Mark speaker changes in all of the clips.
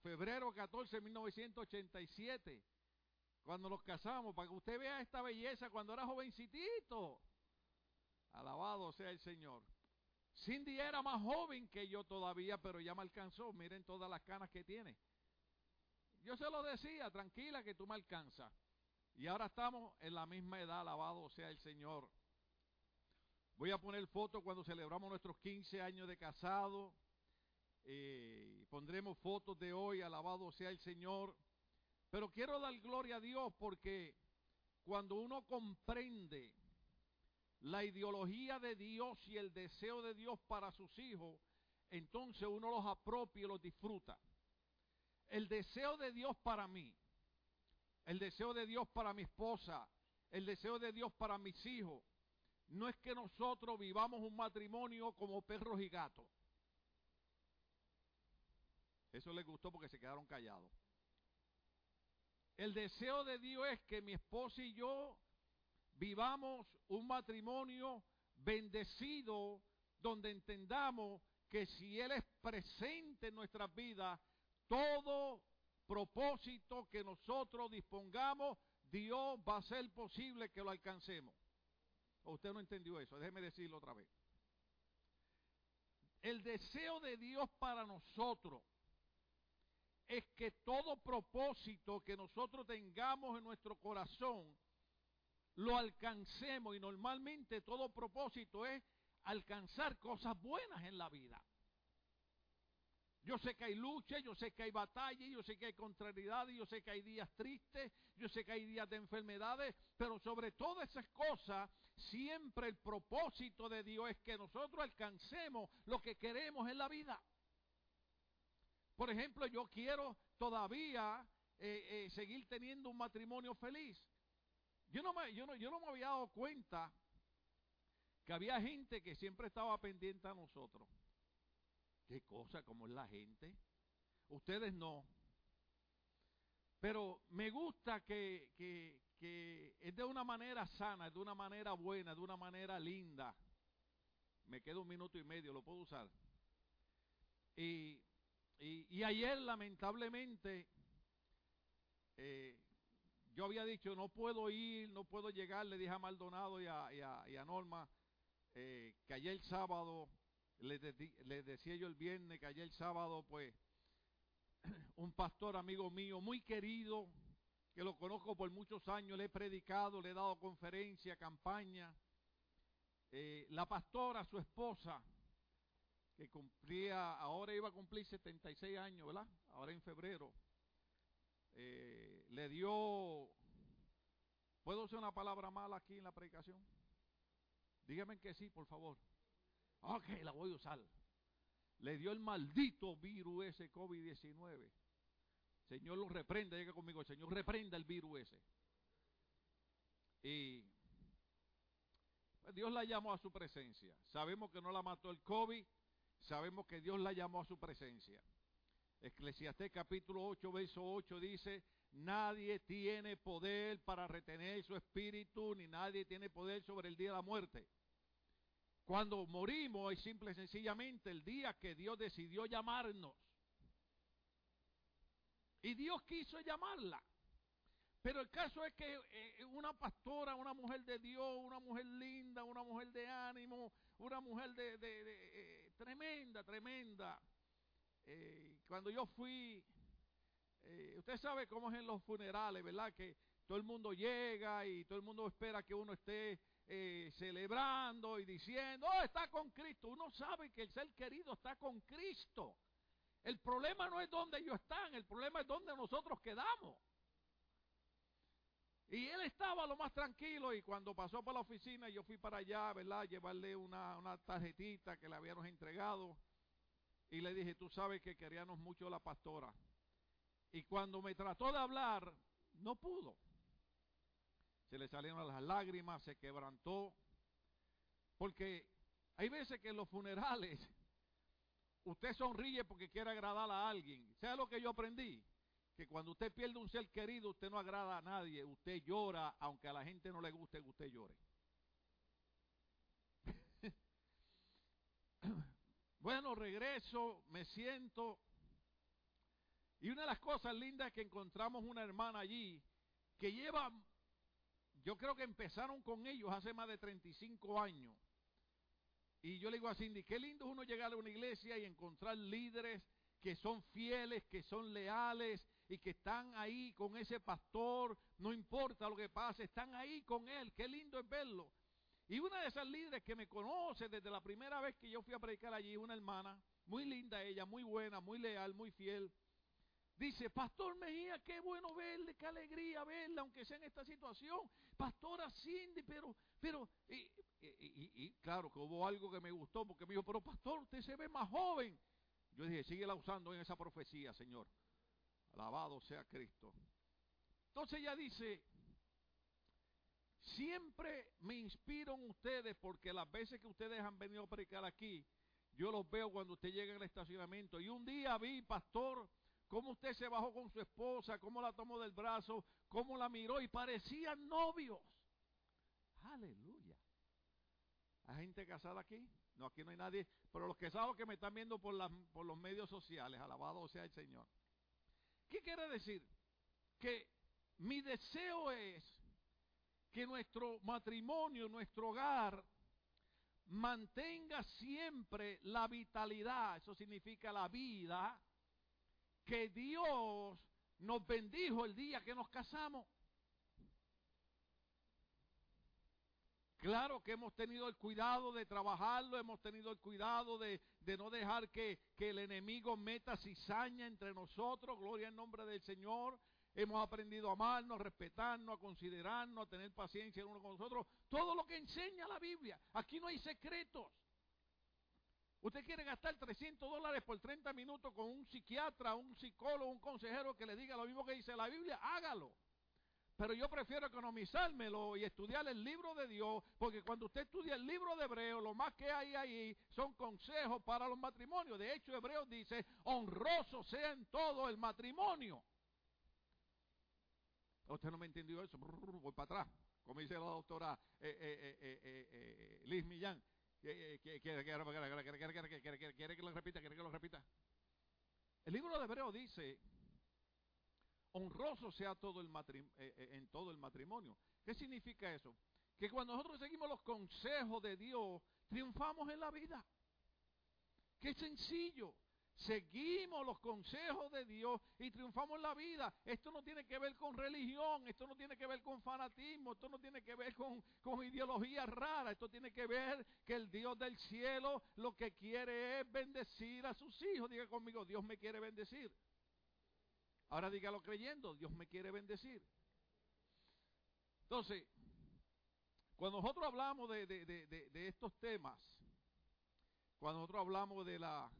Speaker 1: febrero 14 1987, cuando nos casamos, para que usted vea esta belleza cuando era jovencitito. Alabado sea el Señor. Cindy era más joven que yo todavía, pero ya me alcanzó. Miren todas las canas que tiene. Yo se lo decía, tranquila que tú me alcanzas. Y ahora estamos en la misma edad, alabado sea el Señor. Voy a poner fotos cuando celebramos nuestros 15 años de casado. Eh, pondremos fotos de hoy, alabado sea el Señor. Pero quiero dar gloria a Dios porque cuando uno comprende la ideología de Dios y el deseo de Dios para sus hijos, entonces uno los apropia y los disfruta. El deseo de Dios para mí, el deseo de Dios para mi esposa, el deseo de Dios para mis hijos, no es que nosotros vivamos un matrimonio como perros y gatos. Eso les gustó porque se quedaron callados. El deseo de Dios es que mi esposa y yo vivamos un matrimonio bendecido donde entendamos que si Él es presente en nuestras vidas, todo propósito que nosotros dispongamos, Dios va a ser posible que lo alcancemos. ¿O usted no entendió eso? Déjeme decirlo otra vez. El deseo de Dios para nosotros es que todo propósito que nosotros tengamos en nuestro corazón lo alcancemos y normalmente todo propósito es alcanzar cosas buenas en la vida. Yo sé que hay lucha, yo sé que hay batalla, yo sé que hay contrariedades, yo sé que hay días tristes, yo sé que hay días de enfermedades, pero sobre todas esas cosas, siempre el propósito de Dios es que nosotros alcancemos lo que queremos en la vida. Por ejemplo, yo quiero todavía eh, eh, seguir teniendo un matrimonio feliz. Yo no, me, yo, no, yo no me había dado cuenta que había gente que siempre estaba pendiente a nosotros. ¿Qué cosa? ¿Cómo es la gente? Ustedes no. Pero me gusta que, que, que es de una manera sana, de una manera buena, de una manera linda. Me queda un minuto y medio, lo puedo usar. Y y, ayer, lamentablemente, eh, yo había dicho, no puedo ir, no puedo llegar, le dije a Maldonado y a, Norma, eh, que ayer sábado, les, decía yo el viernes, que ayer sábado, pues, un pastor amigo mío, muy querido, que lo conozco por muchos años, le he predicado, le he dado conferencia, campaña, eh, la pastora, su esposa, que cumplía, ahora iba a cumplir 76 años, ¿verdad? Ahora en febrero. Eh, le dio, ¿puedo usar una palabra mala aquí en la predicación? Dígame que sí, por favor. Ok, la voy a usar. Le dio el maldito virus ese COVID-19. Señor lo reprenda, llega conmigo, Señor reprenda el virus ese. Y pues, Dios la llamó a su presencia. Sabemos que no la mató el COVID, sabemos que Dios la llamó a su presencia. Eclesiastés capítulo 8, verso 8 dice, nadie tiene poder para retener su espíritu, ni nadie tiene poder sobre el día de la muerte. Cuando morimos es simple y sencillamente el día que Dios decidió llamarnos. Y Dios quiso llamarla. Pero el caso es que eh, una pastora, una mujer de Dios, una mujer linda, una mujer de ánimo, una mujer de, eh, tremenda, tremenda. Eh, cuando yo fui, usted sabe cómo es en los funerales, ¿verdad? Que todo el mundo llega y todo el mundo espera que uno esté celebrando y diciendo, oh, está con Cristo. Uno sabe que el ser querido está con Cristo. El problema no es donde ellos están, el problema es donde nosotros quedamos. Y él estaba lo más tranquilo y cuando pasó por la oficina yo fui para allá, ¿verdad? Llevarle una, una tarjetita que le habíamos entregado y le dije, tú sabes que queríamos mucho la pastora. Y cuando me trató de hablar, no pudo. Se le salieron las lágrimas, se quebrantó. Porque hay veces que en los funerales usted sonríe porque quiere agradar a alguien. ¿Sabe lo que yo aprendí? Que cuando usted pierde un ser querido, usted no agrada a nadie, usted llora, aunque a la gente no le guste que usted llore. bueno, regreso, me siento Y una de las cosas lindas es que encontramos una hermana allí que lleva, yo creo que empezaron con ellos hace más de 35 años. Y yo le digo a Cindy, qué lindo es uno llegar a una iglesia y encontrar líderes que son fieles, que son leales y que están ahí con ese pastor, no importa lo que pase, están ahí con él, qué lindo es verlo. Y una de esas líderes que me conoce desde la primera vez que yo fui a predicar allí, una hermana, muy linda ella, muy buena, muy leal, muy fiel, dice, Pastor Mejía, qué bueno verle, qué alegría verle, aunque sea en esta situación. Pastora Cindy, pero, pero, y, y, claro que hubo algo que me gustó, porque me dijo, pero Pastor, usted se ve más joven. Yo dije, síguela usando en esa profecía, Señor. Alabado sea Cristo. Entonces ella dice, Siempre me inspiro en ustedes porque las veces que ustedes han venido a predicar aquí, yo los veo cuando usted llega al estacionamiento. Y un día vi, pastor, cómo usted se bajó con su esposa, cómo la tomó del brazo, cómo la miró y parecían novios. Aleluya. ¿Hay gente casada aquí? No, aquí no hay nadie. Pero los casados que me están viendo por los medios sociales, alabado sea el Señor. ¿Qué quiere decir? Que mi deseo es que nuestro matrimonio, nuestro hogar, mantenga siempre la vitalidad, eso significa la vida, que Dios nos bendijo el día que nos casamos. Claro que hemos tenido el cuidado de trabajarlo, hemos tenido el cuidado de, no dejar que, el enemigo meta cizaña entre nosotros, gloria al nombre del Señor. Hemos aprendido a amarnos, a respetarnos, a considerarnos, a tener paciencia uno con nosotros. Todo lo que enseña la Biblia. Aquí no hay secretos. Usted quiere gastar 300 dólares por 30 minutos con un psiquiatra, un psicólogo, un consejero que le diga lo mismo que dice la Biblia, hágalo. Pero yo prefiero economizármelo y estudiar el libro de Dios, porque cuando usted estudia el libro de Hebreo, lo más que hay ahí son consejos para los matrimonios. De hecho, Hebreo dice, honroso sea en todo el matrimonio. Usted no me entendió eso. Voy para atrás. Como dice la doctora Liz Millán. Quiere que lo repita, quiere que lo repita. El libro de Hebreo dice, honroso sea todo el en todo el matrimonio. ¿Qué significa eso? Que cuando nosotros seguimos los consejos de Dios, triunfamos en la vida. Qué sencillo. Seguimos los consejos de Dios y triunfamos en la vida. Esto no tiene que ver con religión, esto no tiene que ver con fanatismo, esto no tiene que ver con, con ideología rara, esto tiene que ver que el Dios del cielo lo que quiere es bendecir a sus hijos. Diga conmigo, Dios me quiere bendecir. Ahora dígalo creyendo, Dios me quiere bendecir. Entonces, cuando nosotros hablamos de, estos temas, cuando nosotros hablamos de la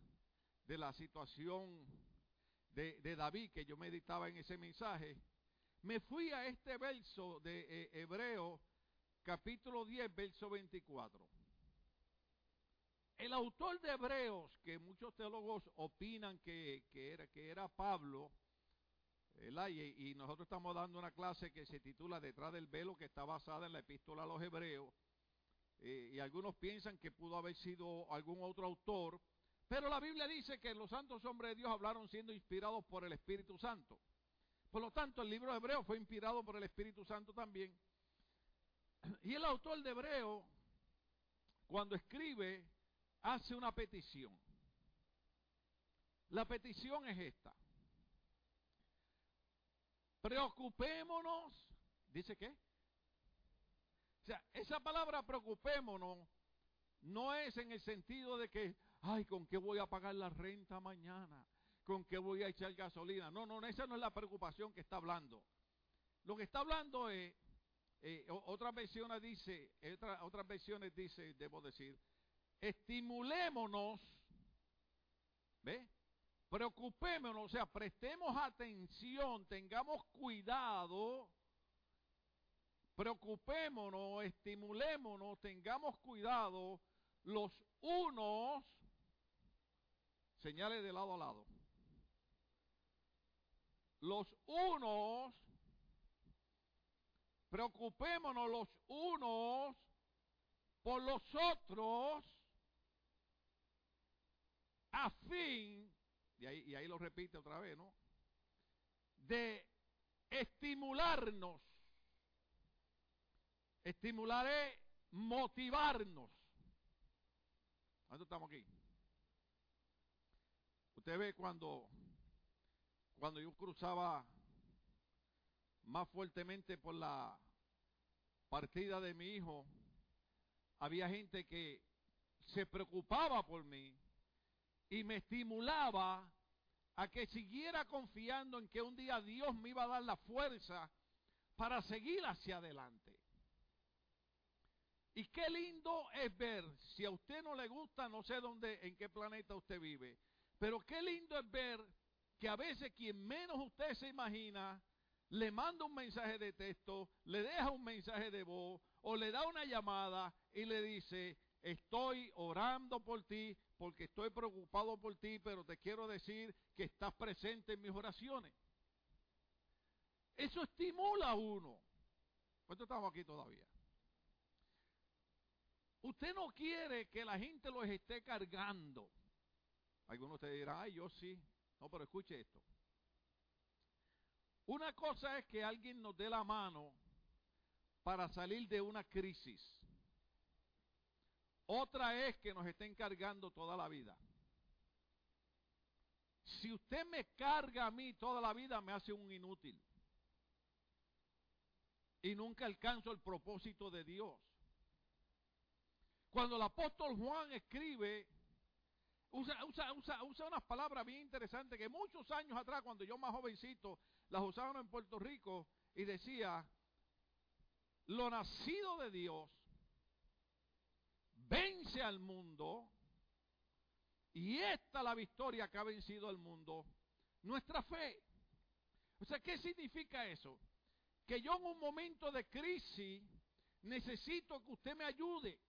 Speaker 1: de la situación de, David que yo meditaba en ese mensaje, me fui a este verso de eh, Hebreo capítulo 10, verso 24. El autor de Hebreos, que muchos teólogos opinan que, era, que era Pablo, y, y nosotros estamos dando una clase que se titula Detrás del velo, que está basada en la epístola a los Hebreos, eh, y algunos piensan que pudo haber sido algún otro autor, pero la Biblia dice que los santos hombres de Dios hablaron siendo inspirados por el Espíritu Santo. Por lo tanto, el libro de Hebreo fue inspirado por el Espíritu Santo también. Y el autor de Hebreo, cuando escribe, hace una petición. La petición es esta. Preocupémonos, dice qué? O sea, esa palabra preocupémonos no es en el sentido de que, ay, ¿con qué voy a pagar la renta mañana? ¿Con qué voy a echar gasolina? No, no, esa no es la preocupación que está hablando. Lo que está hablando es, eh, otras versiones dice, otras versiones dice, debo decir, estimulémonos, ¿ve? Preocupémonos, o sea, prestemos atención, tengamos cuidado, preocupémonos, estimulémonos, tengamos cuidado los unos, señales de lado a lado, los unos, preocupémonos los unos por los otros, a fin, y ahí, y ahí lo repite otra vez, ¿no? de estimularnos. Estimular es motivarnos. ¿Cuánto estamos aquí? Usted ve cuando, cuando yo cruzaba más fuertemente por la partida de mi hijo, había gente que se preocupaba por mí y me estimulaba a que siguiera confiando en que un día Dios me iba a dar la fuerza para seguir hacia adelante. Y qué lindo es ver, si a usted no le gusta, no sé dónde, en qué planeta usted vive, pero qué lindo es ver que a veces quien menos usted se imagina, le manda un mensaje de texto, le deja un mensaje de voz o le da una llamada y le dice, estoy orando por ti porque estoy preocupado por ti, pero te quiero decir que estás presente en mis oraciones. Eso estimula a uno. ¿Cuánto estamos aquí todavía? Usted no quiere que la gente los esté cargando. Algunos te dirán, ay, yo sí. No, pero escuche esto. Una cosa es que alguien nos dé la mano para salir de una crisis. Otra es que nos estén cargando toda la vida. Si usted me carga a mí toda la vida, me hace un inútil. Y nunca alcanzo el propósito de Dios. Cuando el apóstol Juan escribe, usa, unas palabras bien interesantes que muchos años atrás, cuando yo más jovencito, las usaban en Puerto Rico y decía, lo nacido de Dios vence al mundo y esta la victoria que ha vencido al mundo, nuestra fe. O sea, ¿qué significa eso? Que yo en un momento de crisis necesito que usted me ayude.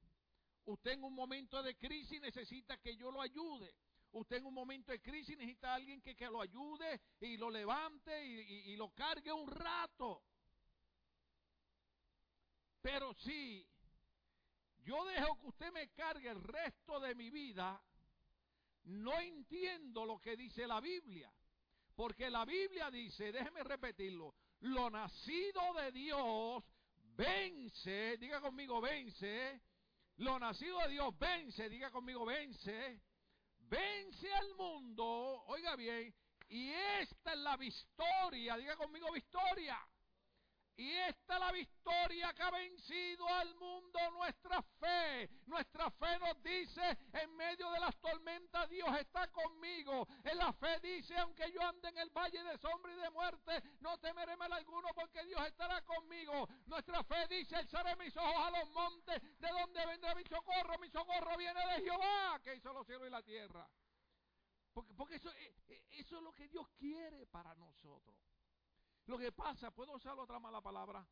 Speaker 1: Usted en un momento de crisis necesita que yo lo ayude. Usted en un momento de crisis necesita a alguien que, que lo ayude y lo levante y, y lo cargue un rato. Pero si yo dejo que usted me cargue el resto de mi vida, no entiendo lo que dice la Biblia. Porque la Biblia dice, déjeme repetirlo, lo nacido de Dios vence, diga conmigo vence, lo nacido de Dios vence, diga conmigo vence, vence al mundo, oiga bien, y esta es la victoria, diga conmigo victoria. Y esta es la victoria que ha vencido al mundo, nuestra fe. Nuestra fe nos dice, en medio de las tormentas, Dios está conmigo. En la fe dice, aunque yo ande en el valle de sombra y de muerte, no temeré mal alguno porque Dios estará conmigo. Nuestra fe dice, alzaré mis ojos a los montes, de donde vendrá mi socorro. Mi socorro viene de Jehová, que hizo los cielos y la tierra. Porque, porque eso, eh, eh, eso es lo que Dios quiere para nosotros. Lo que pasa, ¿puedo usar otra mala palabra?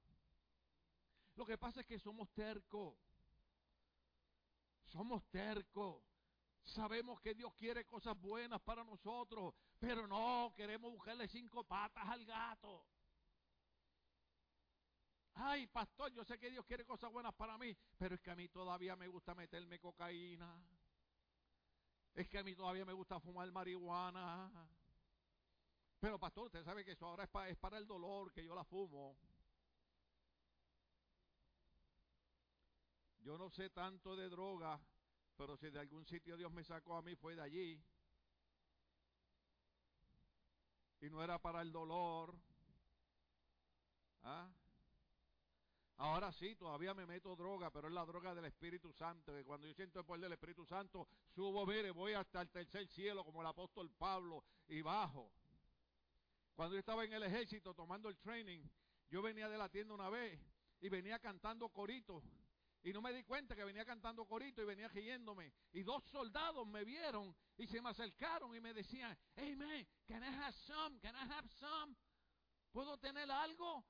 Speaker 1: Lo que pasa es que somos tercos. Somos tercos. Sabemos que Dios quiere cosas buenas para nosotros, pero no queremos buscarle cinco patas al gato. Ay, pastor, yo sé que Dios quiere cosas buenas para mí, pero es que a mí todavía me gusta meterme cocaína. Es que a mí todavía me gusta fumar marihuana. Pero pastor, usted sabe que eso ahora es para, es para el dolor que yo la fumo. Yo no sé tanto de droga, pero si de algún sitio Dios me sacó a mí fue de allí. Y no era para el dolor. ¿Ah? Ahora sí, todavía me meto droga, pero es la droga del Espíritu Santo. Que cuando yo siento el poder del Espíritu Santo, subo, mire, voy hasta el tercer cielo como el apóstol Pablo y bajo. Cuando yo estaba en el ejército tomando el training, yo venía de la tienda una vez y venía cantando corito. Y no me di cuenta que venía cantando corito y venía riéndome. Y dos soldados me vieron y se me acercaron y me decían, hey man, can I have some? Can I have some? ¿Puedo tener algo?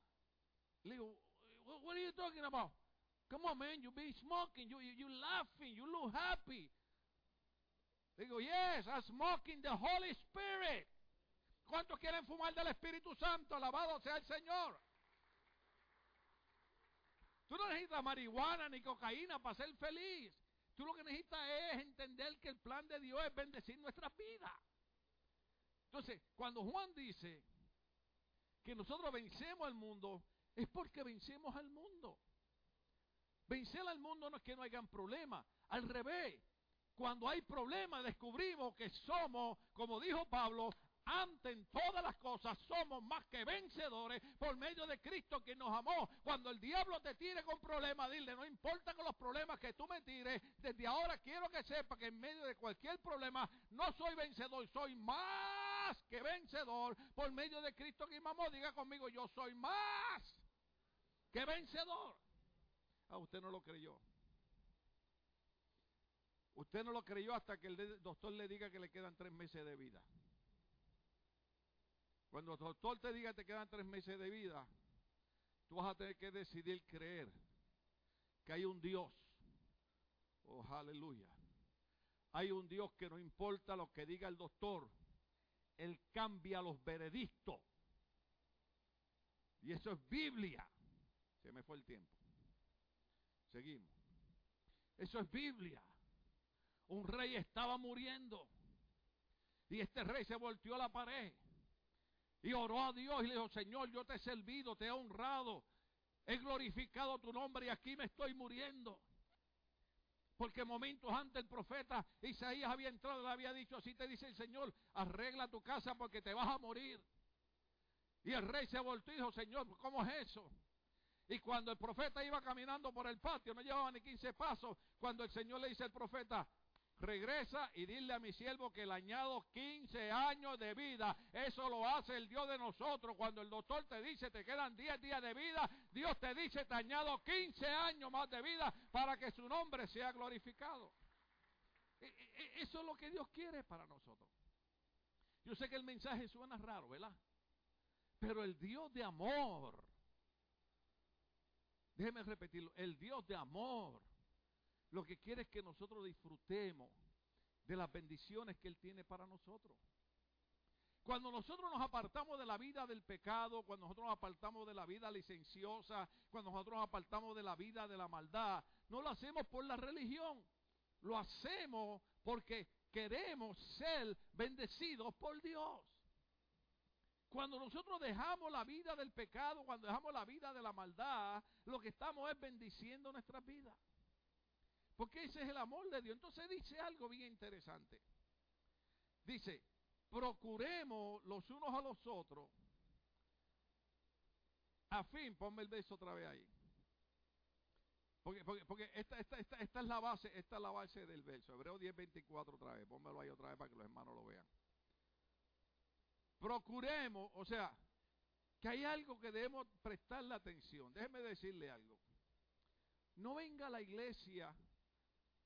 Speaker 1: Le digo, what are you talking about? Come on man, you be smoking, you, you, you laughing, you look happy. Le digo, yes, I'm smoking the Holy Spirit. ¿Cuántos quieren fumar del Espíritu Santo? Alabado sea el Señor. Tú no necesitas marihuana ni cocaína para ser feliz. Tú lo que necesitas es entender que el plan de Dios es bendecir nuestras vidas. Entonces, cuando Juan dice que nosotros vencemos al mundo, es porque vencemos al mundo. Vencer al mundo no es que no hayan problemas, al revés. Cuando hay problemas descubrimos que somos, como dijo Pablo, ante en todas las cosas somos más que vencedores por medio de Cristo que nos amó. Cuando el diablo te tire con problemas, dile, no importa con los problemas que tú me tires, desde ahora quiero que sepa que en medio de cualquier problema no soy vencedor, soy más que vencedor por medio de Cristo que me amó. Diga conmigo, yo soy más que vencedor. Ah, usted no lo creyó. Usted no lo creyó hasta que el doctor le diga que le quedan tres meses de vida. Cuando el doctor te diga que te quedan tres meses de vida, tú vas a tener que decidir creer que hay un Dios. Oh, aleluya. Hay un Dios que no importa lo que diga el doctor, Él cambia los veredictos. Y eso es Biblia. Se me fue el tiempo. Seguimos. Eso es Biblia. Un rey estaba muriendo. Y este rey se volteó a la pared. Y oró a Dios y le dijo, Señor, yo te he servido, te he honrado, he glorificado tu nombre y aquí me estoy muriendo. Porque momentos antes el profeta Isaías había entrado y le había dicho, así te dice el Señor, arregla tu casa porque te vas a morir. Y el rey se volvió y dijo, Señor, ¿cómo es eso? Y cuando el profeta iba caminando por el patio, no llevaba ni 15 pasos, cuando el Señor le dice al profeta, regresa y dile a mi siervo que le añado 15 años de vida. Eso lo hace el Dios de nosotros. Cuando el doctor te dice te quedan 10 días de vida, Dios te dice te añado 15 años más de vida para que su nombre sea glorificado. E, e, e, eso es lo que Dios quiere para nosotros. Yo sé que el mensaje suena raro, ¿verdad? Pero el Dios de amor, déjeme repetirlo, el Dios de amor lo que quiere es que nosotros disfrutemos de las bendiciones que Él tiene para nosotros. Cuando nosotros nos apartamos de la vida del pecado, cuando nosotros nos apartamos de la vida licenciosa, cuando nosotros nos apartamos de la vida de la maldad, no lo hacemos por la religión, lo hacemos porque queremos ser bendecidos por Dios. Cuando nosotros dejamos la vida del pecado, cuando dejamos la vida de la maldad, lo que estamos es bendiciendo nuestras vidas. Porque ese es el amor de Dios. Entonces dice algo bien interesante. Dice, procuremos los unos a los otros. A fin, ponme el beso otra vez ahí. Porque, esta, es la base, esta es la base del verso. Hebreo 10.24 otra vez. Pónmelo ahí otra vez para que los hermanos lo vean. Procuremos, o sea, que hay algo que debemos prestarle atención. Déjeme decirle algo. No venga a la iglesia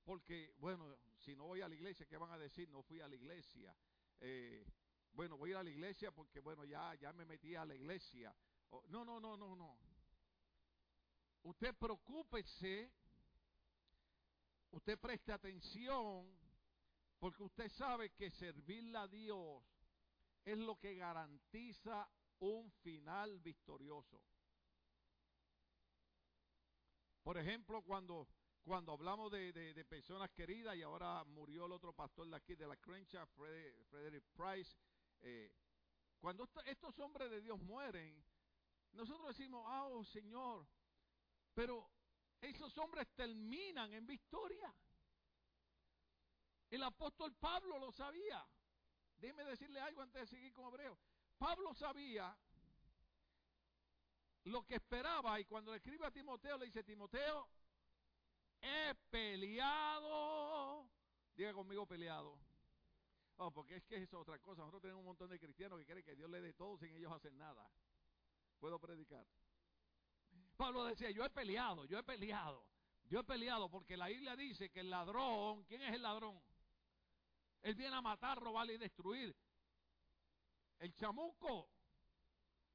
Speaker 1: porque, bueno, si no voy a la iglesia, ¿qué van a decir? No fui a la iglesia. Eh, bueno, voy a ir a la iglesia porque, bueno, ya, ya me metí a la iglesia. no, no, no, no, no. Usted preocúpese, usted preste atención, porque usted sabe que servirle a Dios es lo que garantiza un final victorioso. Por ejemplo, cuando cuando hablamos de, personas queridas, y ahora murió el otro pastor de aquí, de la Crencha, Frederick Price, eh, cuando estos hombres de Dios mueren, nosotros decimos, ah, oh Señor, pero esos hombres terminan en victoria. El apóstol Pablo lo sabía. Déjeme decirle algo antes de seguir con Hebreo. Pablo sabía lo que esperaba y cuando le escribe a Timoteo le dice, Timoteo, he peleado. Diga conmigo peleado. Oh, porque es que es otra cosa. Nosotros tenemos un montón de cristianos que creen que Dios le dé todo sin ellos hacer nada. Puedo predicar. Pablo decía, yo he peleado, yo he peleado. Yo he peleado porque la Biblia dice que el ladrón, ¿quién es el ladrón? Él viene a matar, robar y destruir. El chamuco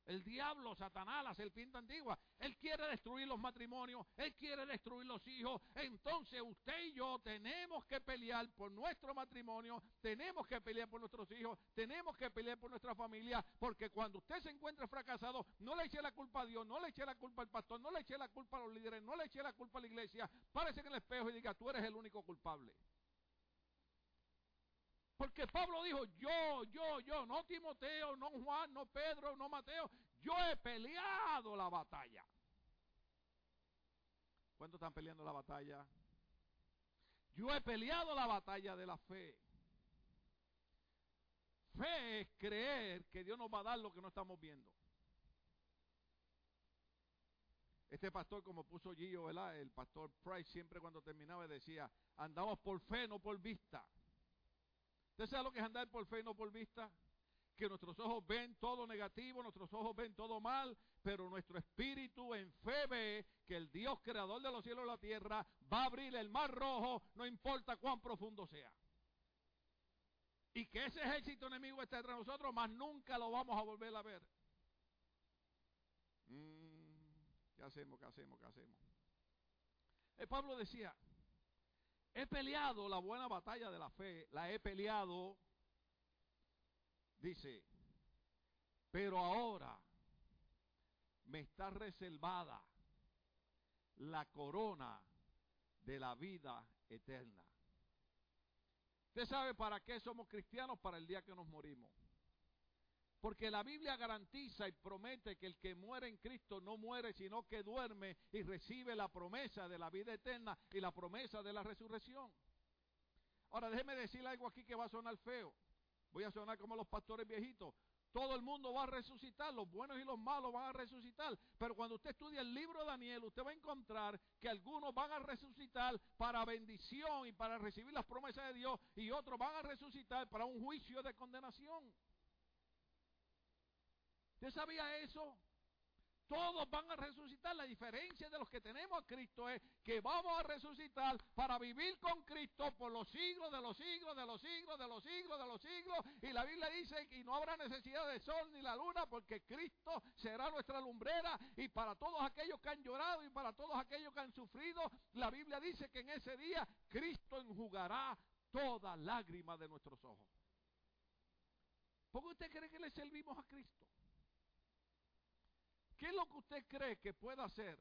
Speaker 1: el diablo, Satanás, la serpiente antigua, él quiere destruir los matrimonios, él quiere destruir los hijos. Entonces usted y yo tenemos que pelear por nuestro matrimonio, tenemos que pelear por nuestros hijos, tenemos que pelear por nuestra familia, porque cuando usted se encuentre fracasado, no le eche la culpa a Dios, no le eche la culpa al pastor, no le eche la culpa a los líderes, no le eche la culpa a la iglesia. Párese en el espejo y diga, tú eres el único culpable. Porque Pablo dijo, yo, yo, yo, no Timoteo, no Juan, no Pedro, no Mateo, yo he peleado la batalla. ¿Cuántos están peleando la batalla? Yo he peleado la batalla de la fe. Fe es creer que Dios nos va a dar lo que no estamos viendo. Este pastor, como puso Gio, ¿verdad? El pastor Price siempre cuando terminaba decía, andamos por fe, no por vista. ¿Usted sabe lo que es andar por fe, no por vista? Que nuestros ojos ven todo negativo, nuestros ojos ven todo mal, pero nuestro espíritu en fe ve que el Dios creador de los cielos y la tierra va a abrir el mar rojo, no importa cuán profundo sea. Y que ese ejército enemigo está entre nosotros, más nunca lo vamos a volver a ver. Mm, ¿Qué hacemos? ¿Qué hacemos? ¿Qué hacemos? Pablo decía, he peleado la buena batalla de la fe, la he peleado, dice, pero ahora me está reservada la corona de la vida eterna. Usted sabe para qué somos cristianos para el día que nos morimos. Porque la Biblia garantiza y promete que el que muere en Cristo no muere, sino que duerme y recibe la promesa de la vida eterna y la promesa de la resurrección. Ahora déjeme decirle algo aquí que va a sonar feo. Voy a sonar como los pastores viejitos. Todo el mundo va a resucitar, los buenos y los malos van a resucitar. Pero cuando usted estudia el libro de Daniel, usted va a encontrar que algunos van a resucitar para bendición y para recibir las promesas de Dios y otros van a resucitar para un juicio de condenación. ¿Usted sabía eso? Todos van a resucitar. La diferencia de los que tenemos a Cristo es que vamos a resucitar para vivir con Cristo por los siglos de los siglos, de los siglos, de los siglos, de los siglos. Y la Biblia dice que no habrá necesidad de sol ni la luna porque Cristo será nuestra lumbrera. Y para todos aquellos que han llorado y para todos aquellos que han sufrido, la Biblia dice que en ese día Cristo enjugará toda lágrima de nuestros ojos. ¿Por qué usted cree que le servimos a Cristo? ¿Qué es lo que usted cree que pueda hacer?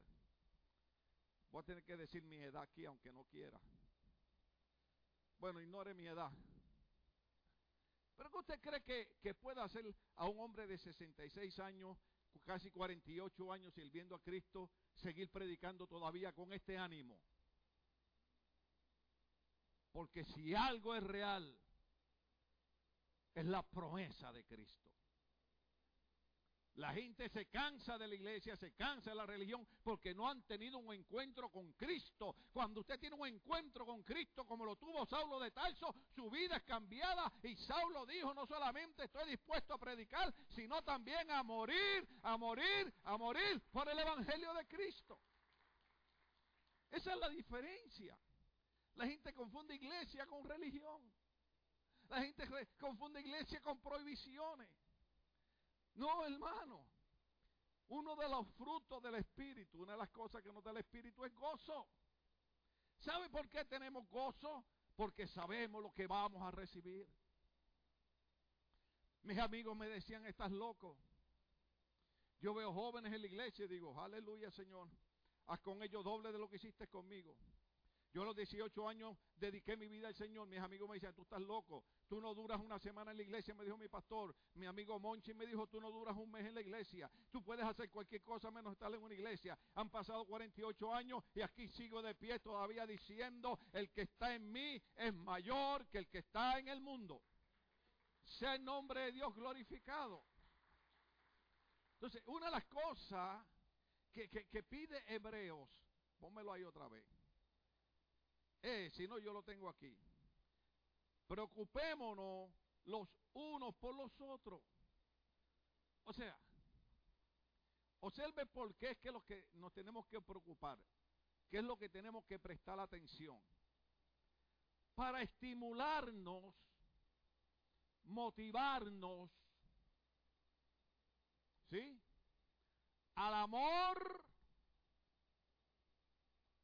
Speaker 1: Voy a tener que decir mi edad aquí, aunque no quiera. Bueno, ignore mi edad. ¿Pero qué usted cree que, que pueda hacer a un hombre de 66 años, casi 48 años sirviendo a Cristo, seguir predicando todavía con este ánimo? Porque si algo es real, es la promesa de Cristo. La gente se cansa de la iglesia, se cansa de la religión porque no han tenido un encuentro con Cristo. Cuando usted tiene un encuentro con Cristo como lo tuvo Saulo de Tarso, su vida es cambiada y Saulo dijo, no solamente estoy dispuesto a predicar, sino también a morir, a morir, a morir por el Evangelio de Cristo. Esa es la diferencia. La gente confunde iglesia con religión. La gente confunde iglesia con prohibiciones. No, hermano. Uno de los frutos del Espíritu, una de las cosas que nos da el Espíritu es gozo. ¿Sabe por qué tenemos gozo? Porque sabemos lo que vamos a recibir. Mis amigos me decían, estás loco. Yo veo jóvenes en la iglesia y digo, aleluya Señor, haz con ellos doble de lo que hiciste conmigo. Yo a los 18 años dediqué mi vida al Señor. Mis amigos me decían, tú estás loco. Tú no duras una semana en la iglesia, me dijo mi pastor. Mi amigo Monchi me dijo, tú no duras un mes en la iglesia. Tú puedes hacer cualquier cosa menos estar en una iglesia. Han pasado 48 años y aquí sigo de pie todavía diciendo, el que está en mí es mayor que el que está en el mundo. Sea el nombre de Dios glorificado. Entonces, una de las cosas que, que pide Hebreos, pónmelo ahí otra vez eh, si no, yo lo tengo aquí. Preocupémonos los unos por los otros. O sea, observe por qué es que lo que nos tenemos que preocupar, qué es lo que tenemos que prestar atención. Para estimularnos, motivarnos, ¿sí? Al amor,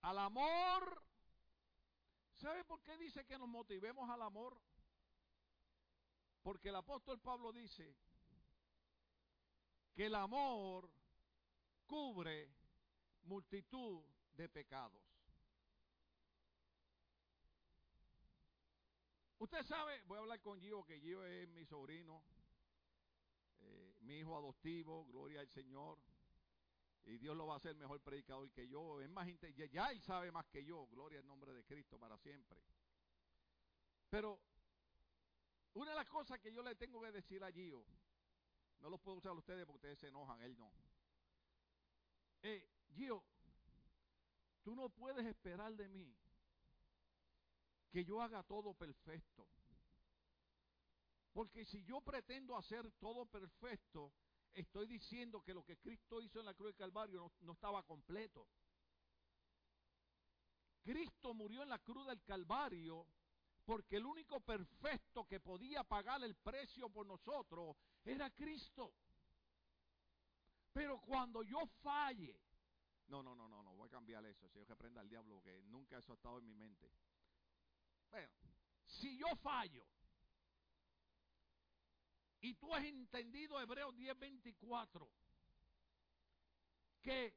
Speaker 1: al amor ¿Sabe por qué dice que nos motivemos al amor? Porque el apóstol Pablo dice que el amor cubre multitud de pecados. Usted sabe, voy a hablar con Gio, que Gio es mi sobrino. Eh, mi hijo adoptivo, gloria al Señor. Y Dios lo va a hacer mejor predicador que yo. Es más, ya, él sabe más que yo. Gloria al nombre de Cristo para siempre. Pero una de las cosas que yo le tengo que decir a Gio, no lo puedo usar a ustedes porque ustedes se enojan, él no. Eh, Gio, tú no puedes esperar de mí que yo haga todo perfecto. Porque si yo pretendo hacer todo perfecto, estoy diciendo que lo que Cristo hizo en la cruz del Calvario no, no, estaba completo. Cristo murió en la cruz del Calvario porque el único perfecto que podía pagar el precio por nosotros era Cristo. Pero cuando yo falle, no, no, no, no, no, voy a cambiar eso, Señor que prenda al diablo, que nunca eso ha estado en mi mente. Bueno, si yo fallo, y tú has entendido Hebreos 10:24, que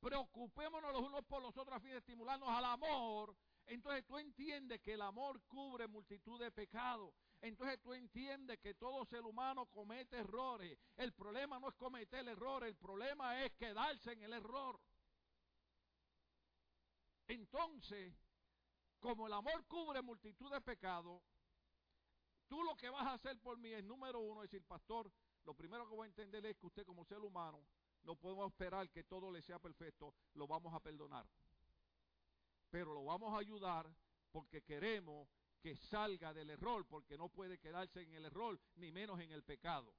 Speaker 1: preocupémonos los unos por los otros a fin de estimularnos al amor, entonces tú entiendes que el amor cubre multitud de pecados. Entonces tú entiendes que todo ser humano comete errores. El problema no es cometer el error, el problema es quedarse en el error. Entonces, como el amor cubre multitud de pecados, tú lo que vas a hacer por mí es, número uno, decir, pastor, lo primero que voy a entender es que usted como ser humano no podemos esperar que todo le sea perfecto, lo vamos a perdonar pero lo vamos a ayudar porque queremos que salga del error, porque no puede quedarse en el error, ni menos en el pecado.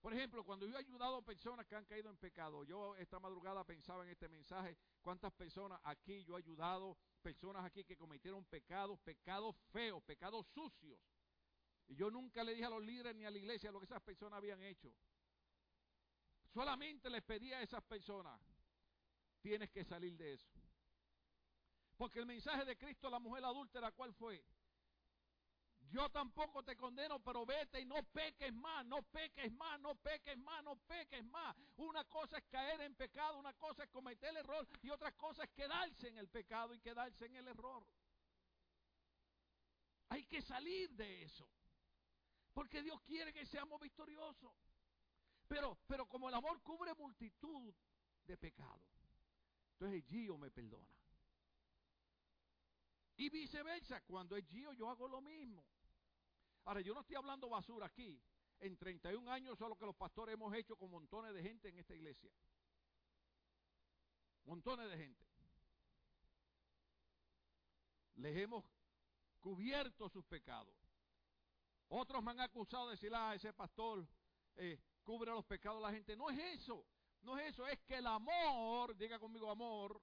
Speaker 1: Por ejemplo, cuando yo he ayudado a personas que han caído en pecado, yo esta madrugada pensaba en este mensaje, cuántas personas aquí yo he ayudado, personas aquí que cometieron pecados, pecados feos, pecados sucios. Y yo nunca le dije a los líderes ni a la iglesia lo que esas personas habían hecho. Solamente les pedía a esas personas, tienes que salir de eso. Porque el mensaje de Cristo a la mujer adúltera, ¿cuál fue? Yo tampoco te condeno, pero vete y no peques más, no peques más, no peques más, no peques más. Una cosa es caer en pecado, una cosa es cometer el error y otra cosa es quedarse en el pecado y quedarse en el error. Hay que salir de eso. Porque Dios quiere que seamos victoriosos. Pero, pero como el amor cubre multitud de pecados, entonces Gio me perdona. Y viceversa, cuando es Gio yo hago lo mismo. Ahora, yo no estoy hablando basura aquí. En 31 años eso es lo que los pastores hemos hecho con montones de gente en esta iglesia. Montones de gente. Les hemos cubierto sus pecados. Otros me han acusado de decir, ah, ese pastor eh, cubre los pecados de la gente. No es eso. No es eso, es que el amor, diga conmigo amor,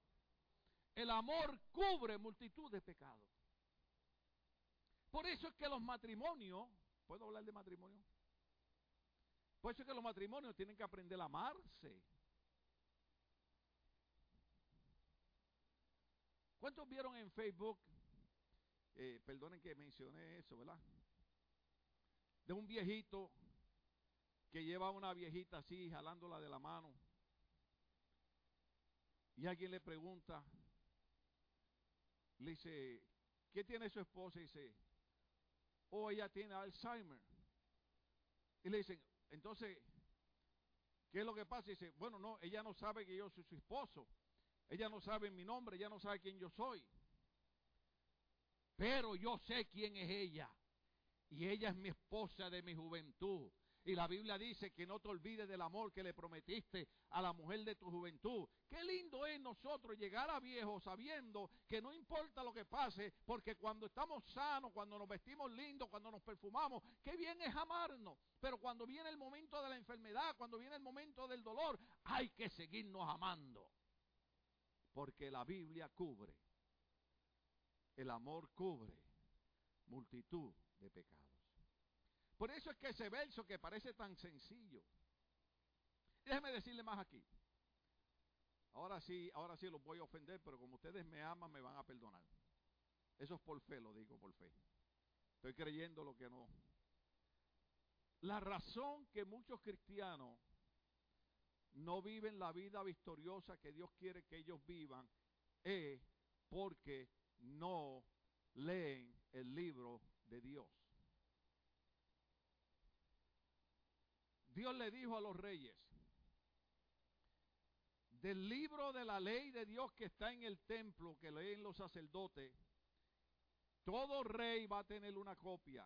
Speaker 1: el amor cubre multitud de pecados. Por eso es que los matrimonios, ¿puedo hablar de matrimonio? Por eso es que los matrimonios tienen que aprender a amarse. ¿Cuántos vieron en Facebook? Eh, perdonen que mencioné eso, ¿verdad? De un viejito que lleva a una viejita así, jalándola de la mano y alguien le pregunta, le dice, ¿qué tiene su esposa? Y dice, oh, ella tiene Alzheimer. Y le dicen, entonces, ¿qué es lo que pasa? Dice, bueno, no, ella no sabe que yo soy su esposo. Ella no sabe mi nombre, ella no sabe quién yo soy. Pero yo sé quién es ella. Y ella es mi esposa de mi juventud. Y la Biblia dice que no te olvides del amor que le prometiste a la mujer de tu juventud. Qué lindo es nosotros llegar a viejos sabiendo que no importa lo que pase, porque cuando estamos sanos, cuando nos vestimos lindos, cuando nos perfumamos, qué bien es amarnos. Pero cuando viene el momento de la enfermedad, cuando viene el momento del dolor, hay que seguirnos amando. Porque la Biblia cubre, el amor cubre multitud de pecados. Por eso es que ese verso que parece tan sencillo. Déjeme decirle más aquí. Ahora sí, ahora sí los voy a ofender, pero como ustedes me aman, me van a perdonar. Eso es por fe, lo digo por fe. Estoy creyendo lo que no. La razón que muchos cristianos no viven la vida victoriosa que Dios quiere que ellos vivan es porque no leen el libro de Dios. Dios le dijo a los reyes, del libro de la ley de Dios que está en el templo, que leen los sacerdotes, todo rey va a tener una copia.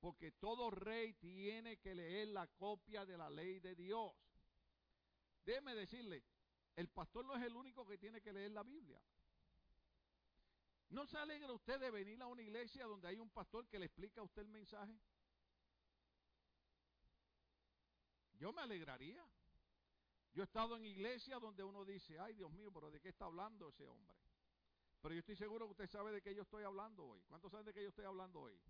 Speaker 1: Porque todo rey tiene que leer la copia de la ley de Dios. Déjeme decirle, el pastor no es el único que tiene que leer la Biblia. ¿No se alegra usted de venir a una iglesia donde hay un pastor que le explica a usted el mensaje? Yo me alegraría. Yo he estado en iglesias donde uno dice, ay Dios mío, pero ¿de qué está hablando ese hombre? Pero yo estoy seguro que usted sabe de qué yo estoy hablando hoy. ¿Cuántos saben de qué yo estoy hablando hoy?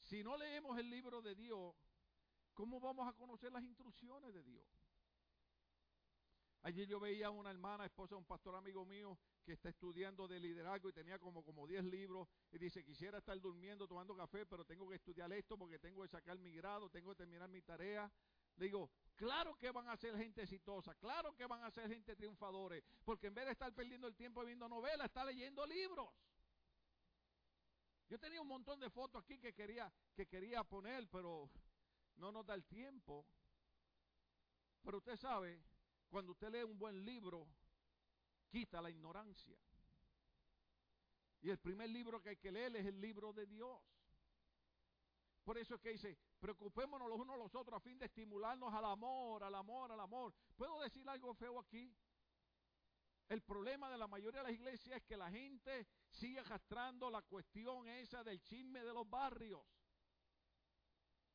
Speaker 1: si no leemos el libro de Dios, ¿cómo vamos a conocer las instrucciones de Dios? Ayer yo veía a una hermana, esposa de un pastor amigo mío, que está estudiando de liderazgo y tenía como, como 10 libros y dice, quisiera estar durmiendo, tomando café, pero tengo que estudiar esto porque tengo que sacar mi grado, tengo que terminar mi tarea. Le digo, claro que van a ser gente exitosa, claro que van a ser gente triunfadores, porque en vez de estar perdiendo el tiempo viendo novelas, está leyendo libros. Yo tenía un montón de fotos aquí que quería, que quería poner, pero no nos da el tiempo. Pero usted sabe, cuando usted lee un buen libro, quita la ignorancia. Y el primer libro que hay que leer es el libro de Dios. Por eso es que dice, preocupémonos los unos a los otros a fin de estimularnos al amor, al amor, al amor. ¿Puedo decir algo feo aquí? El problema de la mayoría de las iglesias es que la gente sigue arrastrando la cuestión esa del chisme de los barrios.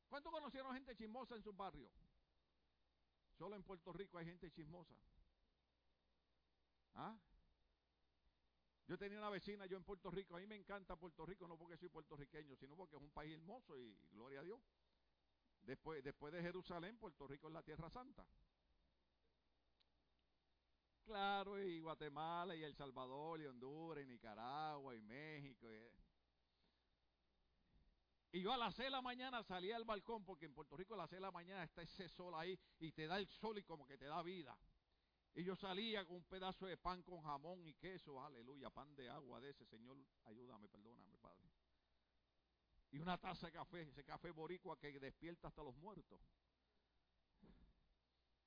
Speaker 1: ¿Cuántos conocieron gente chismosa en sus barrios? Solo en Puerto Rico hay gente chismosa. ¿Ah? Yo tenía una vecina, yo en Puerto Rico, a mí me encanta Puerto Rico, no porque soy puertorriqueño, sino porque es un país hermoso y gloria a Dios. Después, después de Jerusalén, Puerto Rico es la tierra santa. Claro, y Guatemala, y El Salvador, y Honduras, y Nicaragua, y México. Y, yo a las 6 de la mañana salía al balcón, porque en Puerto Rico a las 6 de la mañana está ese sol ahí, y te da el sol y como que te da vida. Y yo salía con un pedazo de pan con jamón y queso, aleluya, pan de agua de ese, Señor, ayúdame, perdóname, Padre. Y una taza de café, ese café boricua que despierta hasta los muertos.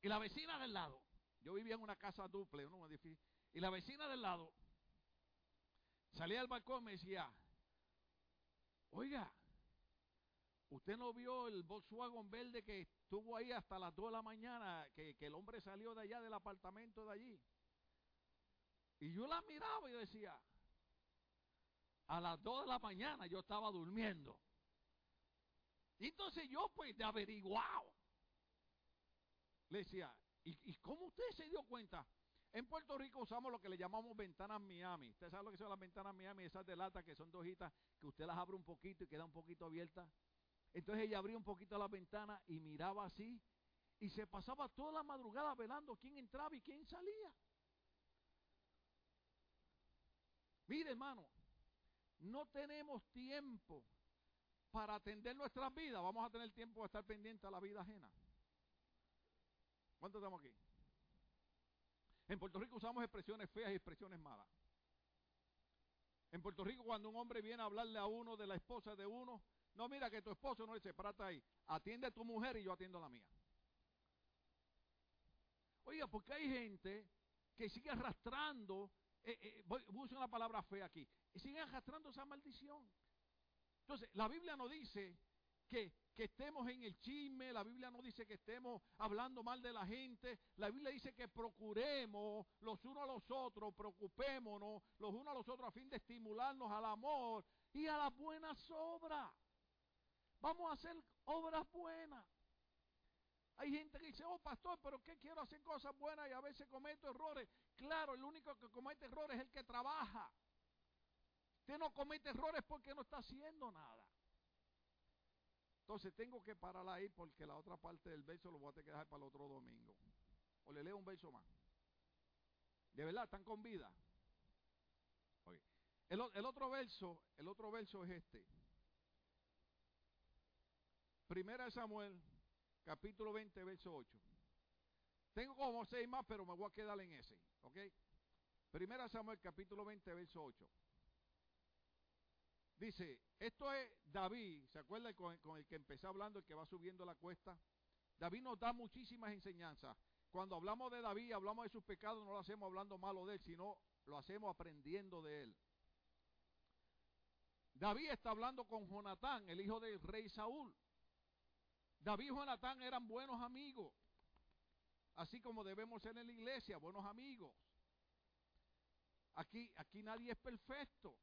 Speaker 1: Y la vecina del lado, yo vivía en una casa duple, edificio, y la vecina del lado salía al balcón y me decía, oiga, ¿usted no vio el Volkswagen verde que Estuvo ahí hasta las 2 de la mañana, que, el hombre salió de allá del apartamento de allí. Y yo la miraba y decía, a las 2 de la mañana yo estaba durmiendo. Y entonces yo pues de averiguado, le decía, ¿y, ¿y cómo usted se dio cuenta? En Puerto Rico usamos lo que le llamamos ventanas Miami. ¿Usted sabe lo que son las ventanas Miami? Esas de lata que son dos hojitas que usted las abre un poquito y queda un poquito abierta. Entonces ella abría un poquito la ventana y miraba así y se pasaba toda la madrugada velando quién entraba y quién salía. Mire, hermano, no tenemos tiempo para atender nuestras vidas. Vamos a tener tiempo de estar pendiente a la vida ajena. ¿Cuántos estamos aquí? En Puerto Rico usamos expresiones feas y expresiones malas. En Puerto Rico cuando un hombre viene a hablarle a uno de la esposa de uno, no, mira que tu esposo no dice, parate ahí. Atiende a tu mujer y yo atiendo a la mía. Oiga, porque hay gente que sigue arrastrando, eh, eh, voy, a usar una palabra fea aquí, sigue arrastrando esa maldición. Entonces, la Biblia no dice que, que, estemos en el chisme, la Biblia no dice que estemos hablando mal de la gente, la Biblia dice que procuremos los unos a los otros, preocupémonos los unos a los otros a fin de estimularnos al amor y a las buenas obras. Vamos a hacer obras buenas. Hay gente que dice, oh pastor, pero ¿qué quiero hacer cosas buenas y a veces cometo errores? Claro, el único que comete errores es el que trabaja. Usted no comete errores porque no está haciendo nada. Entonces tengo que parar ahí porque la otra parte del verso lo voy a tener que dejar para el otro domingo. O le leo un verso más. De verdad, están con vida. El, otro verso, el otro verso es este. Primera de Samuel, capítulo 20, verso 8. Tengo como seis más, pero me voy a quedar en ese. ¿Ok? Primera Samuel, capítulo 20, verso 8. Dice, esto es David, ¿se acuerda con, el que empecé hablando, el que va subiendo la cuesta? David nos da muchísimas enseñanzas. Cuando hablamos de David, hablamos de sus pecados, no lo hacemos hablando malo de él, sino lo hacemos aprendiendo de él. David está hablando con Jonatán, el hijo del rey Saúl. David y Jonatán eran buenos amigos, así como debemos ser en la iglesia, buenos amigos. Aquí, aquí nadie es perfecto.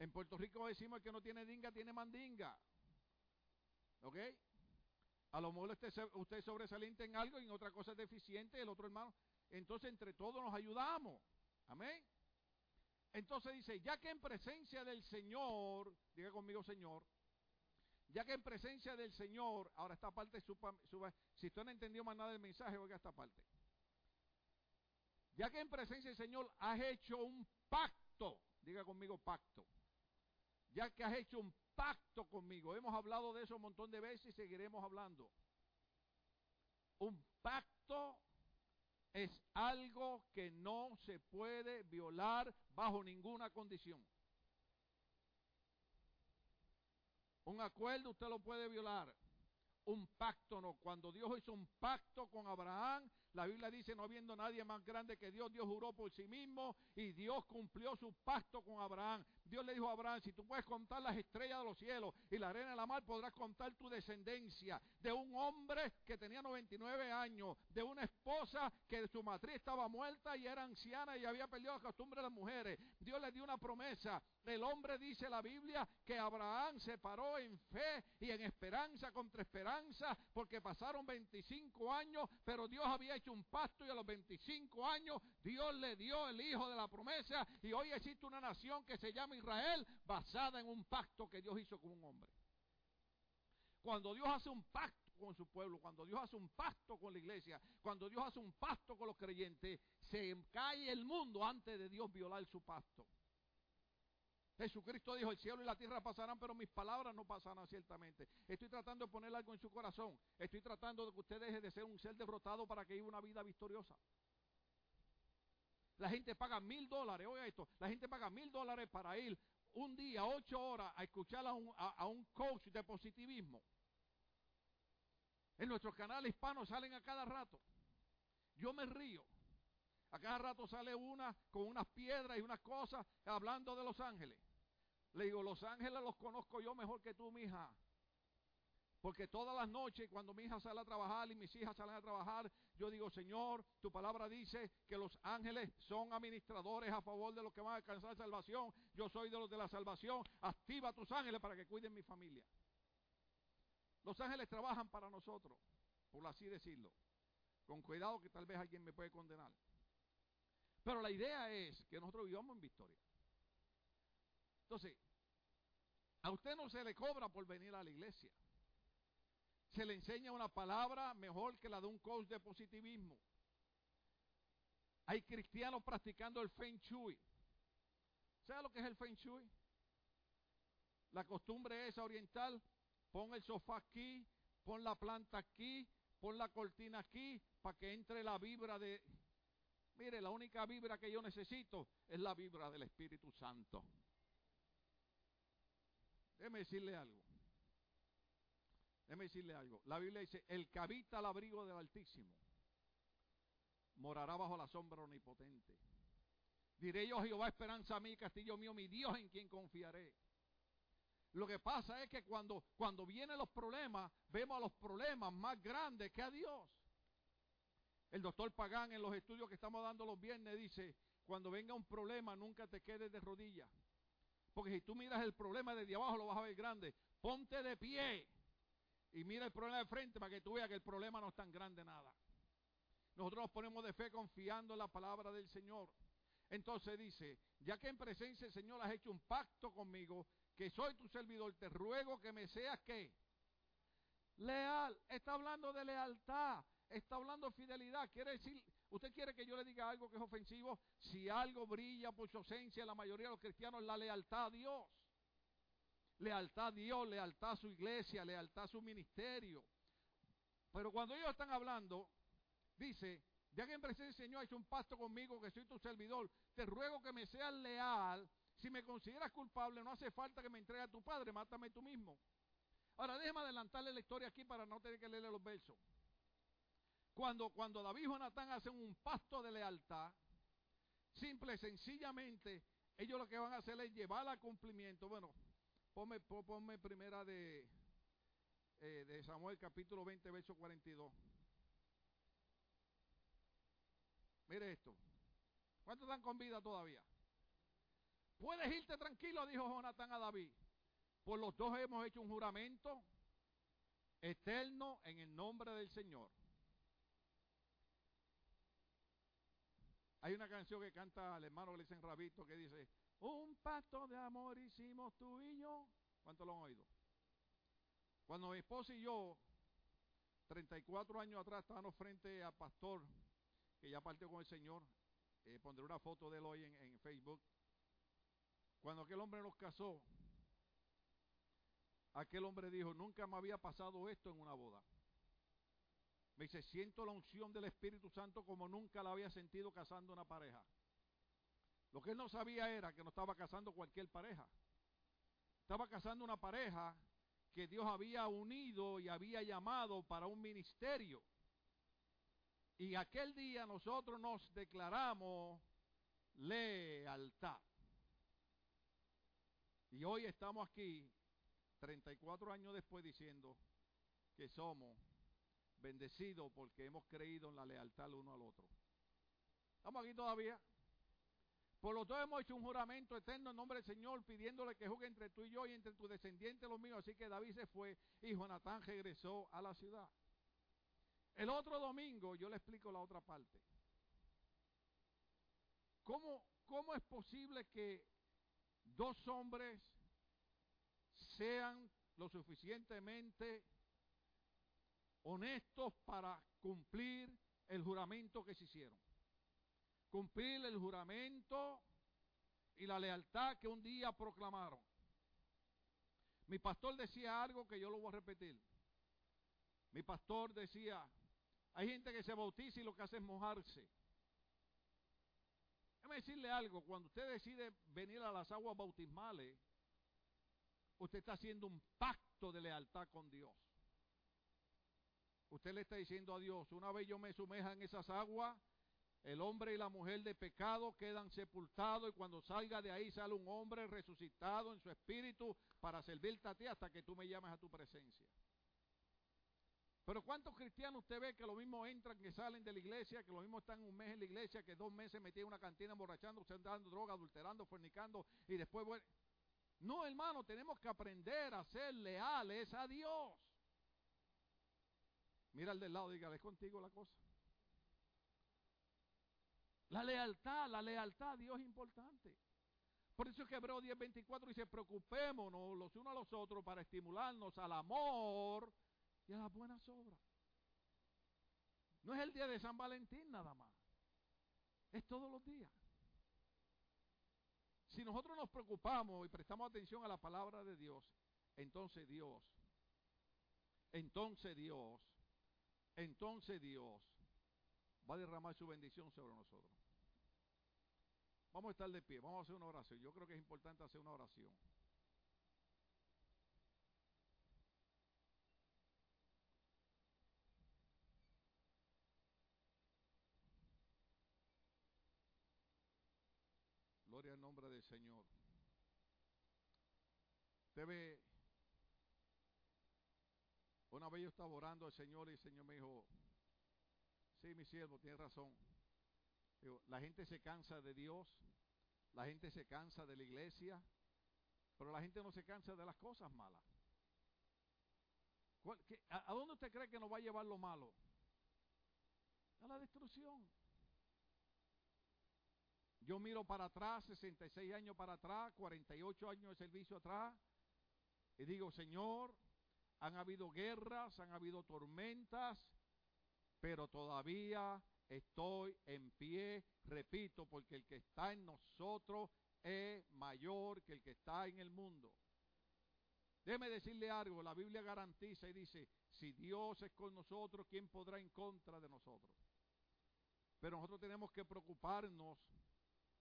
Speaker 1: En Puerto Rico decimos que no tiene dinga, tiene mandinga. ¿Ok? A lo mejor usted, usted es sobresaliente en algo y en otra cosa es deficiente, el otro hermano. Entonces entre todos nos ayudamos. Amén. Entonces dice, ya que en presencia del Señor, diga conmigo Señor, ya que en presencia del Señor, ahora esta parte, suba, si usted no entendió más nada del mensaje, oiga esta parte. Ya que en presencia del Señor has hecho un pacto, diga conmigo pacto, ya que has hecho un pacto conmigo, hemos hablado de eso un montón de veces y seguiremos hablando. Un pacto es algo que no se puede violar bajo ninguna condición. Un acuerdo usted lo puede violar. Un pacto no. Cuando Dios hizo un pacto con Abraham, la Biblia dice, no habiendo nadie más grande que Dios, Dios juró por sí mismo y Dios cumplió su pacto con Abraham. Dios le dijo a Abraham, si tú puedes contar las estrellas de los cielos y la arena de la mar, podrás contar tu descendencia de un hombre que tenía 99 años, de una esposa que su matriz estaba muerta y era anciana y había perdido la costumbre de las mujeres. Dios le dio una promesa. El hombre dice la Biblia que Abraham se paró en fe y en esperanza contra esperanza porque pasaron 25 años, pero Dios había hecho un pacto y a los 25 años Dios le dio el hijo de la promesa y hoy existe una nación que se llama Israel basada en un pacto que Dios hizo con un hombre. Cuando Dios hace un pacto con su pueblo, cuando Dios hace un pacto con la iglesia, cuando Dios hace un pacto con los creyentes, se cae el mundo antes de Dios violar su pacto. Jesucristo dijo, el cielo y la tierra pasarán, pero mis palabras no pasarán ciertamente. Estoy tratando de poner algo en su corazón. Estoy tratando de que usted deje de ser un ser derrotado para que viva una vida victoriosa. La gente paga mil dólares, oiga esto, la gente paga mil dólares para ir un día, ocho horas, a escuchar a un, a un coach de positivismo. En nuestros canales hispanos salen a cada rato. Yo me río. A cada rato sale una con unas piedras y unas cosas hablando de los ángeles. Le digo, los ángeles los conozco yo mejor que tú, mi hija. Porque todas las noches, cuando mi hija sale a trabajar y mis hijas salen a trabajar, yo digo, Señor, tu palabra dice que los ángeles son administradores a favor de los que van a alcanzar salvación. Yo soy de los de la salvación. Activa tus ángeles para que cuiden mi familia. Los ángeles trabajan para nosotros, por así decirlo. Con cuidado que tal vez alguien me puede condenar. Pero la idea es que nosotros vivamos en victoria. Entonces, a usted no se le cobra por venir a la iglesia. Se le enseña una palabra mejor que la de un coach de positivismo. Hay cristianos practicando el Feng Shui. ¿Sabe lo que es el Feng Shui? La costumbre es oriental. Pon el sofá aquí, pon la planta aquí, pon la cortina aquí, para que entre la vibra de, Mire, la única vibra que yo necesito es la vibra del Espíritu Santo. Déjeme decirle algo. Déjeme decirle algo. La Biblia dice, el que habita al abrigo del Altísimo morará bajo la sombra omnipotente. Diré yo, Jehová, esperanza a mí, castillo mío, mi Dios en quien confiaré. Lo que pasa es que cuando, cuando vienen los problemas, vemos a los problemas más grandes que a Dios. El doctor Pagán en los estudios que estamos dando los viernes dice, cuando venga un problema nunca te quedes de rodillas. Porque si tú miras el problema desde abajo lo vas a ver grande. Ponte de pie y mira el problema de frente para que tú veas que el problema no es tan grande nada. Nosotros nos ponemos de fe confiando en la palabra del Señor. Entonces dice, ya que en presencia del Señor has hecho un pacto conmigo, que soy tu servidor, te ruego que me seas que leal. Está hablando de lealtad está hablando de fidelidad. Quiere decir, usted quiere que yo le diga algo que es ofensivo. Si algo brilla por su ausencia, la mayoría de los cristianos, la lealtad a Dios. Lealtad a Dios, lealtad a su iglesia, lealtad a su ministerio. Pero cuando ellos están hablando, dice, ya que en presencia del Señor hecho un pacto conmigo, que soy tu servidor, te ruego que me seas leal si me consideras culpable, no hace falta que me entregue a tu padre, mátame tú mismo. Ahora déjeme adelantarle la historia aquí para no tener que leerle los versos. Cuando, cuando David y Jonatán hacen un pacto de lealtad, simple, sencillamente, ellos lo que van a hacer es llevar a cumplimiento. Bueno, ponme, ponme primera de, eh, de Samuel capítulo 20, verso 42. Mire esto. ¿Cuántos están con vida todavía? Puedes irte tranquilo, dijo Jonatán a David. Por los dos hemos hecho un juramento eterno en el nombre del Señor. Hay una canción que canta el hermano Gleisen Rabito que dice, un pacto de amor hicimos tú y yo. ¿Cuántos lo han oído? Cuando mi esposa y yo, 34 años atrás, estábamos frente al pastor, que ya partió con el Señor, eh, pondré una foto de él hoy en, en Facebook. Cuando aquel hombre nos casó, aquel hombre dijo, nunca me había pasado esto en una boda. Me dice, siento la unción del Espíritu Santo como nunca la había sentido casando una pareja. Lo que él no sabía era que no estaba casando cualquier pareja. Estaba casando una pareja que Dios había unido y había llamado para un ministerio. Y aquel día nosotros nos declaramos lealtad. Y hoy estamos aquí, 34 años después, diciendo que somos bendecidos porque hemos creído en la lealtad el uno al otro. ¿Estamos aquí todavía? Por lo tanto hemos hecho un juramento eterno en nombre del Señor, pidiéndole que juegue entre tú y yo y entre tu descendiente los míos. Así que David se fue y Jonatán regresó a la ciudad. El otro domingo yo le explico la otra parte. ¿Cómo, cómo es posible que dos hombres sean lo suficientemente honestos para cumplir el juramento que se hicieron? Cumplir el juramento y la lealtad que un día proclamaron. Mi pastor decía algo que yo lo voy a repetir. Mi pastor decía, hay gente que se bautiza y lo que hace es mojarse. Déjame decirle algo, cuando usted decide venir a las aguas bautismales, usted está haciendo un pacto de lealtad con Dios. Usted le está diciendo a Dios, una vez yo me sumeja en esas aguas, el hombre y la mujer de pecado quedan sepultados y cuando salga de ahí sale un hombre resucitado en su espíritu para servirte a ti hasta que tú me llames a tu presencia. Pero ¿cuántos cristianos usted ve que lo mismo entran, que salen de la iglesia, que lo mismo están un mes en la iglesia, que dos meses metidos en una cantina emborrachando, dando droga, adulterando, fornicando y después... Bueno, no, hermano, tenemos que aprender a ser leales a Dios. Mira al del lado, dígale, ¿es contigo la cosa? La lealtad, la lealtad a Dios es importante. Por eso es que Hebreo 10:24 dice, preocupémonos los unos a los otros para estimularnos al amor y a las buenas obras. No es el día de San Valentín nada más. Es todos los días. Si nosotros nos preocupamos y prestamos atención a la palabra de Dios, entonces Dios, entonces Dios, entonces Dios va a derramar su bendición sobre nosotros. Vamos a estar de pie, vamos a hacer una oración. Yo creo que es importante hacer una oración. Gloria al nombre del Señor. Usted una vez yo estaba orando al Señor y el Señor me dijo, Sí, mi siervo, tiene razón. la gente se cansa de Dios, la gente se cansa de la iglesia, pero la gente no se cansa de las cosas malas. a, dónde usted cree que nos va a llevar lo malo? A la destrucción. Yo miro para atrás, 66 años para atrás, 48 años de servicio atrás, y digo, Señor, han habido guerras, han habido tormentas, pero todavía estoy en pie, repito, porque el que está en nosotros es mayor que el que está en el mundo. Déjeme decirle algo, la Biblia garantiza y dice, si Dios es con nosotros, ¿quién podrá en contra de nosotros? Pero nosotros tenemos que preocuparnos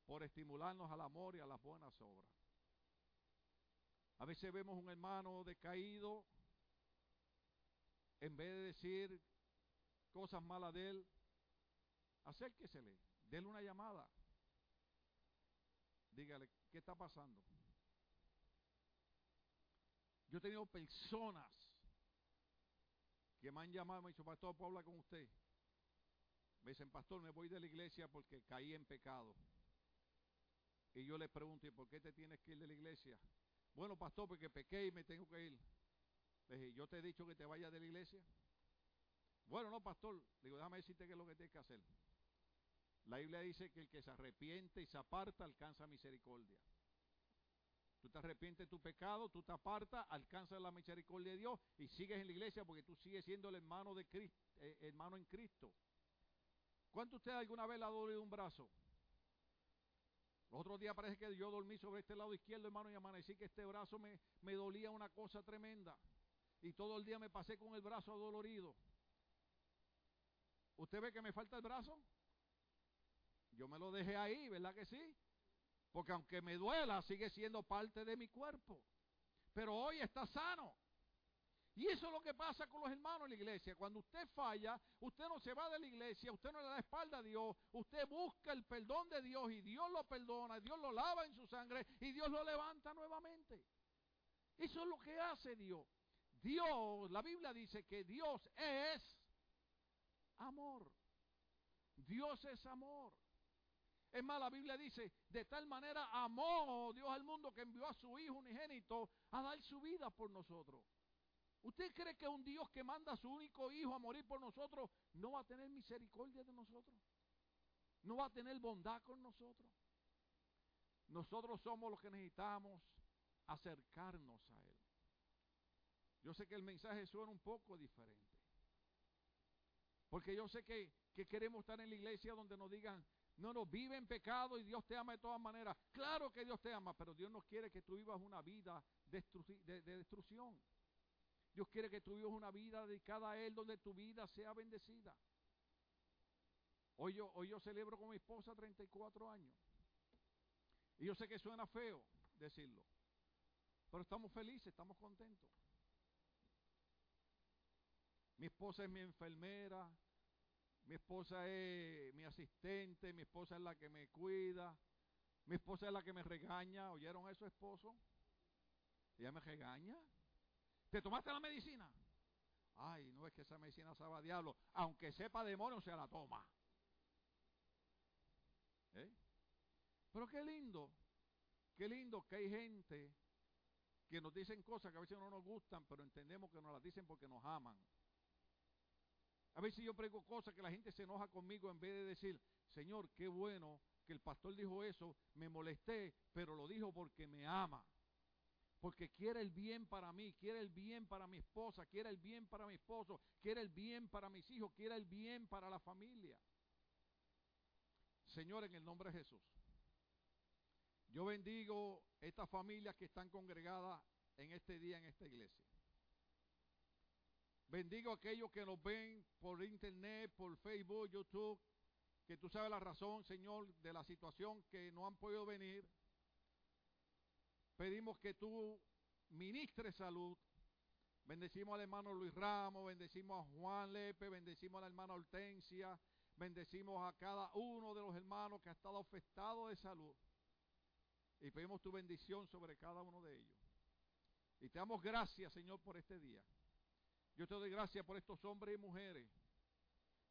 Speaker 1: por estimularnos al amor y a las buenas obras. A veces vemos un hermano decaído, en vez de decir cosas malas de él, acérquesele, déle una llamada. Dígale, ¿qué está pasando? Yo he tenido personas que me han llamado y me han dicho, pastor, ¿puedo hablar con usted? Me dicen, pastor, me voy de la iglesia porque caí en pecado. Y yo le pregunto, ¿y por qué te tienes que ir de la iglesia? Bueno, pastor, porque pequé y me tengo que ir. Le dije, ¿yo te he dicho que te vayas de la iglesia? Bueno, no, pastor. Digo, déjame decirte qué es lo que tienes que hacer. La Biblia dice que el que se arrepiente y se aparta alcanza misericordia. Tú te arrepientes de tu pecado, tú te apartas, alcanzas la misericordia de Dios y sigues en la iglesia porque tú sigues siendo el hermano de Cristo, eh, hermano en Cristo. ¿Cuánto usted alguna vez le ha dolido un brazo? Los otros días parece que yo dormí sobre este lado izquierdo, hermano, y amanecí que este brazo me, me dolía una cosa tremenda. Y todo el día me pasé con el brazo dolorido. ¿Usted ve que me falta el brazo? Yo me lo dejé ahí, ¿verdad que sí? Porque aunque me duela, sigue siendo parte de mi cuerpo. Pero hoy está sano. Y eso es lo que pasa con los hermanos en la iglesia. Cuando usted falla, usted no se va de la iglesia, usted no le da espalda a Dios, usted busca el perdón de Dios y Dios lo perdona, Dios lo lava en su sangre y Dios lo levanta nuevamente. Eso es lo que hace Dios. Dios, la Biblia dice que Dios es amor. Dios es amor. Es más, la Biblia dice, de tal manera amó Dios al mundo que envió a su Hijo unigénito a dar su vida por nosotros. ¿Usted cree que un Dios que manda a su único Hijo a morir por nosotros no va a tener misericordia de nosotros? ¿No va a tener bondad con nosotros? Nosotros somos los que necesitamos acercarnos a Él. Yo sé que el mensaje suena un poco diferente. Porque yo sé que, que queremos estar en la iglesia donde nos digan, no, no, vive en pecado y Dios te ama de todas maneras. Claro que Dios te ama, pero Dios no quiere que tú vivas una vida de, destrucción. Dios quiere que tú vivas una vida dedicada a Él, donde tu vida sea bendecida. Hoy yo, hoy yo celebro con mi esposa 34 años. Y yo sé que suena feo decirlo. Pero estamos felices, estamos contentos. Mi esposa es mi enfermera, mi esposa es mi asistente, mi esposa es la que me cuida, mi esposa es la que me regaña. ¿Oyeron eso, esposo? Ella me regaña. ¿Te tomaste la medicina? Ay, no es que esa medicina sabe a diablo. Aunque sepa demonio, se la toma. ¿Eh? Pero qué lindo, qué lindo que hay gente que nos dicen cosas que a veces no nos gustan, pero entendemos que nos las dicen porque nos aman. A veces yo prego cosas que la gente se enoja conmigo en vez de decir, Señor, qué bueno que el pastor dijo eso, me molesté, pero lo dijo porque me ama. Porque quiere el bien para mí, quiere el bien para mi esposa, quiere el bien para mi esposo, quiere el bien para mis hijos, quiere el bien para la familia. Señor, en el nombre de Jesús, yo bendigo estas familias que están congregadas en este día en esta iglesia. Bendigo a aquellos que nos ven por internet, por Facebook, YouTube, que tú sabes la razón, Señor, de la situación que no han podido venir. Pedimos que tú ministres salud. Bendecimos al hermano Luis Ramos, bendecimos a Juan Lepe, bendecimos a la hermana Hortensia, bendecimos a cada uno de los hermanos que ha estado afectado de salud. Y pedimos tu bendición sobre cada uno de ellos. Y te damos gracias, Señor, por este día. Yo te doy gracias por estos hombres y mujeres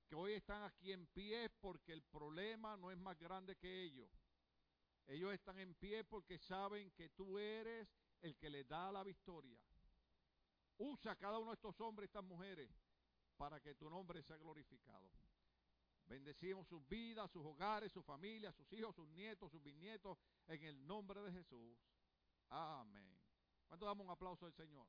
Speaker 1: que hoy están aquí en pie porque el problema no es más grande que ellos. Ellos están en pie porque saben que tú eres el que les da la victoria. Usa a cada uno de estos hombres y estas mujeres para que tu nombre sea glorificado. Bendecimos sus vidas, sus hogares, sus familias, sus hijos, sus nietos, sus bisnietos, en el nombre de Jesús. Amén. ¿Cuánto damos un aplauso al Señor?